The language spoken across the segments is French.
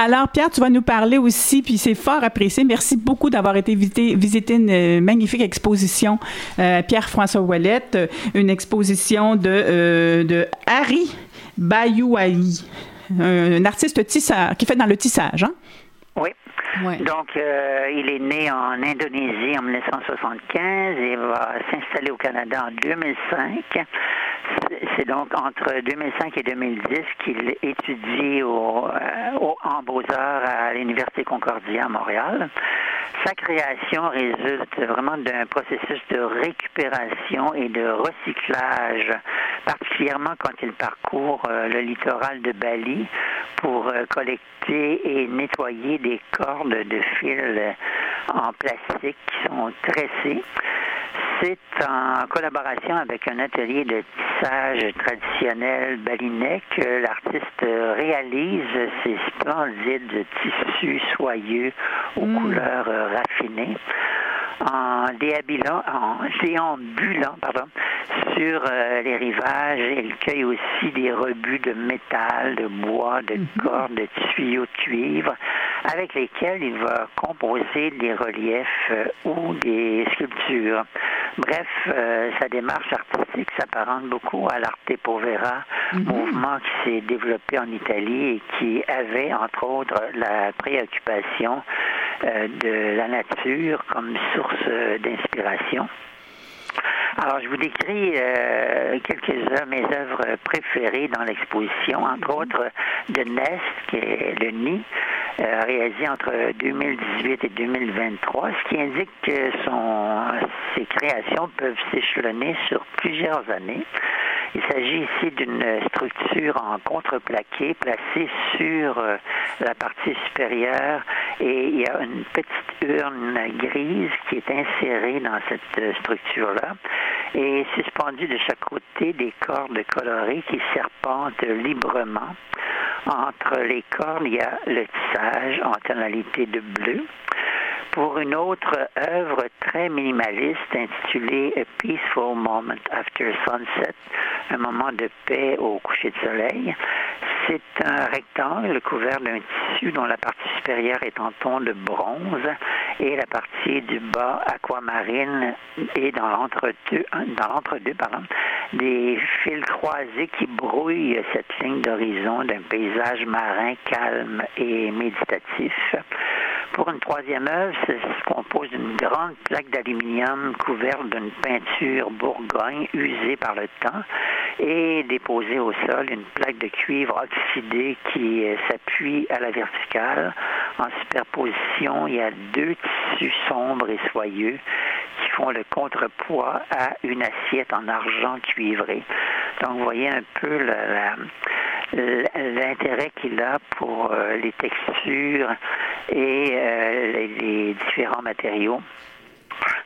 Alors, Pierre, tu vas nous parler aussi, puis c'est fort apprécié. Merci beaucoup d'avoir été visiter, visiter une euh, magnifique exposition, euh, Pierre-François Ouellette, euh, une exposition de, de Harry Bayouaï, un, artiste tisseur, qui fait dans le tissage. Hein? Oui. Donc, il est né en Indonésie en 1975 et va s'installer au Canada en 2005. C'est donc entre 2005 et 2010 qu'il étudie au, euh, en beaux-arts à l'Université Concordia à Montréal. Sa création résulte vraiment d'un processus de récupération et de recyclage, particulièrement quand il parcourt euh, le littoral de Bali pour euh, collecter et nettoyer des cordes de fils en plastique qui sont tressées c'est en collaboration avec un atelier de tissage traditionnel balinais que l'artiste réalise ces splendides tissus soyeux aux mm. couleurs raffinées en déambulant, en déambulant pardon, sur euh, les rivages. Il cueille aussi des rebuts de métal, de bois, de mm-hmm. cordes, de tuyaux de cuivre, avec lesquels il va composer des reliefs euh, ou des sculptures. Bref, euh, sa démarche artistique s'apparente beaucoup à l'arte povera, mhm. mouvement qui s'est développé en Italie et qui avait, entre autres, la préoccupation euh, de la nature comme source d'inspiration. Alors, je vous décris euh, quelques-uns mes œuvres préférées dans l'exposition, entre mhm. autres de Nest, qui est le nid, euh, réalisé entre 2018 et 2023, ce qui indique que son, ses créations peuvent s'échelonner sur plusieurs années. Il s'agit ici d'une structure en contreplaqué placée sur euh, la partie supérieure et il y a une petite urne grise qui est insérée dans cette structure-là et suspendue de chaque côté des cordes colorées qui serpentent librement. Entre les cordes, il y a le tissage en tonalité de bleu pour une autre œuvre très minimaliste intitulée A Peaceful Moment After Sunset, un moment de paix au coucher de soleil. C'est un rectangle couvert d'un tissu dont la partie supérieure est en ton de bronze et la partie du bas aquamarine et dans l'entre-deux, des fils croisés qui brouillent cette ligne d'horizon d'un paysage marin calme et méditatif. Pour une troisième œuvre, se compose d'une grande plaque d'aluminium couverte d'une peinture bourgogne usée par le temps et déposée au sol une plaque de cuivre oxydé qui s'appuie à la verticale. En superposition, il y a deux tissus sombres et soyeux qui font le contrepoids à une assiette en argent cuivré. Donc, vous voyez un peu l'intérêt qu'il a pour euh, les textures et euh, les, différents matériaux.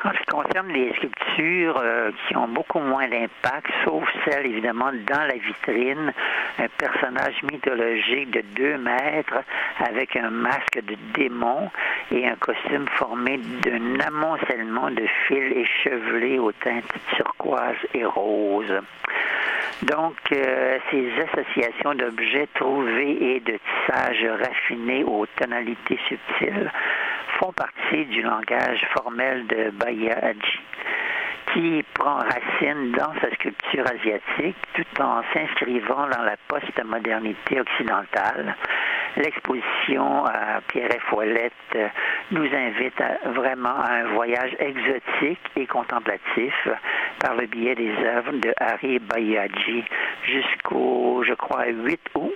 En ce qui concerne les sculptures euh, qui ont beaucoup moins d'impact, sauf celle évidemment dans la vitrine, un personnage mythologique de deux mètres avec un masque de démon et un costume formé d'un amoncellement de fils échevelés aux teintes turquoises et roses. Donc, euh, ces associations d'objets trouvés et de tissages raffinés aux tonalités subtiles font partie du langage formel de Bayaji qui prend racine dans sa sculpture asiatique tout en s'inscrivant dans la post-modernité occidentale. L'exposition à Pierre Follette nous invite vraiment à un voyage exotique et contemplatif par le biais des œuvres de Harry Bayaji jusqu'au, je crois, 8 août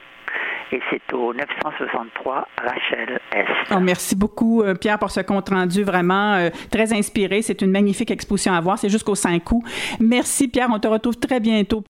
et c'est au 963 Rachel Est. Oh, merci beaucoup, euh, Pierre, pour ce compte-rendu vraiment euh, très inspiré. C'est une magnifique exposition à voir. C'est jusqu'au 5 août. Merci, Pierre. On te retrouve très bientôt.